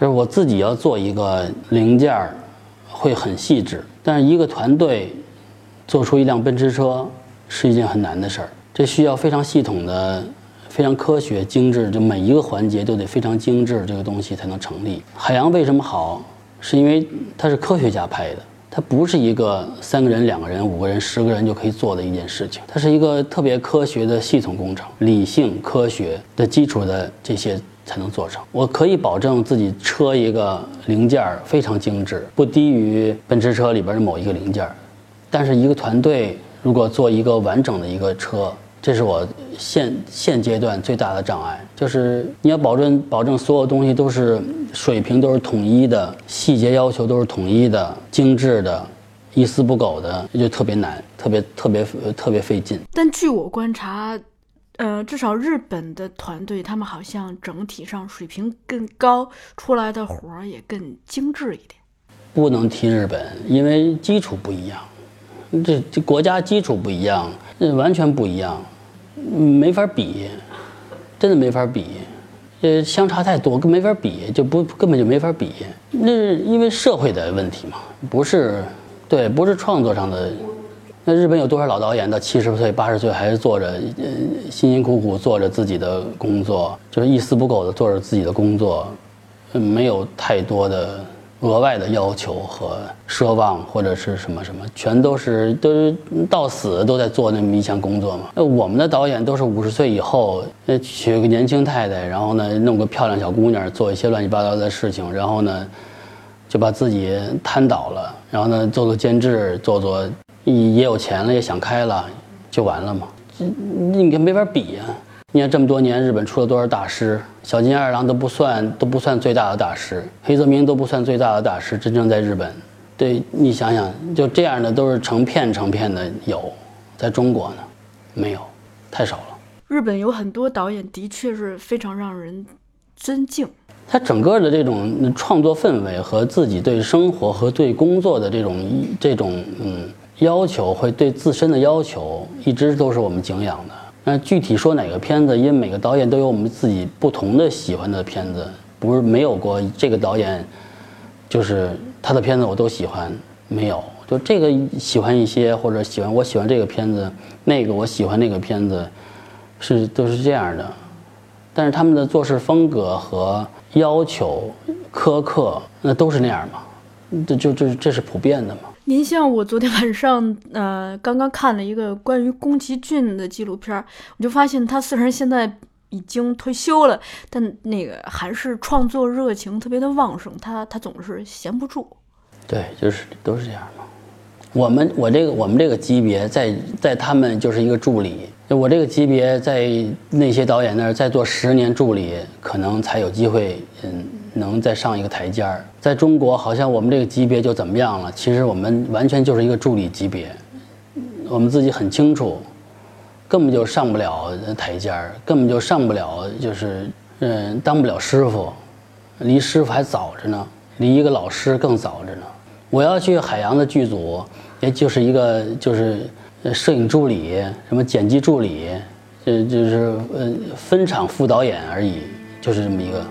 就是我自己要做一个零件儿，会很细致，但是一个团队做出一辆奔驰车是一件很难的事儿，这需要非常系统的、非常科学、精致，就每一个环节都得非常精致，这个东西才能成立。海洋为什么好？是因为它是科学家拍的，它不是一个三个人、两个人、五个人、十个人就可以做的一件事情，它是一个特别科学的系统工程，理性科学的基础的这些才能做成。我可以保证自己车一个零件非常精致，不低于奔驰车里边的某一个零件，但是一个团队如果做一个完整的一个车，这是我现现阶段最大的障碍，就是你要保证保证所有东西都是水平都是统一的，细节要求都是统一的、精致的，一丝不苟的，就特别难，特别特别呃特别费劲。但据我观察，呃，至少日本的团队，他们好像整体上水平更高，出来的活儿也更精致一点。不能提日本，因为基础不一样，这这国家基础不一样，那完全不一样，没法比，真的没法比，呃，相差太多，根本没法比，就不根本就没法比。那是因为社会的问题嘛，不是，对，不是创作上的。那日本有多少老导演到七十岁、八十岁还是做着，呃，辛辛苦苦做着自己的工作，就是一丝不苟地做着自己的工作，嗯没有太多的额外的要求和奢望或者是什么什么，全都是都是到死都在做那么一项工作嘛。那我们的导演都是五十岁以后，那，娶个年轻太太，然后呢弄个漂亮小姑娘，做一些乱七八糟的事情，然后呢就把自己瘫倒了，然后呢做做监制，做做也有钱了，也想开了，就完了嘛。这你跟没法比呀、你看这么多年，日本出了多少大师？小津安二郎都不算都不算最大的大师，黑泽明都不算最大的大师，真正在日本，对你想想，就这样的都是成片成片的有，在中国呢，没有，太少了。日本有很多导演的确是非常让人尊敬。他整个的这种创作氛围和自己对生活和对工作的这种这种嗯要求，会对自身的要求，一直都是我们敬仰的。那具体说哪个片子，因为每个导演都有我们自己不同的喜欢的片子，不是没有过这个导演，就是他的片子我都喜欢，没有，就这个喜欢一些，或者喜欢我喜欢这个片子，那个我喜欢那个片子，是都是这样的。但是他们的做事风格和要求苛刻，那都是那样嘛，这就这这是普遍的嘛。您像我昨天晚上，呃，刚刚看了一个关于宫崎骏的纪录片，我就发现他虽然现在已经退休了，但那个还是创作热情特别的旺盛，他他总是闲不住。对，就是都是这样嘛。我们我这个我们这个级别在在他们就是一个助理，我这个级别在那些导演那儿再做十年助理，可能才有机会嗯能再上一个台阶儿。在中国，好像我们这个级别就怎么样了？其实我们完全就是一个助理级别，我们自己很清楚，根本就上不了台阶儿，根本就上不了，就是嗯当不了师傅，离师傅还早着呢，离一个老师更早着呢。我要去海洋的剧组，也就是一个就是摄影助理，什么剪辑助理，就就是呃分场副导演而已，就是这么一个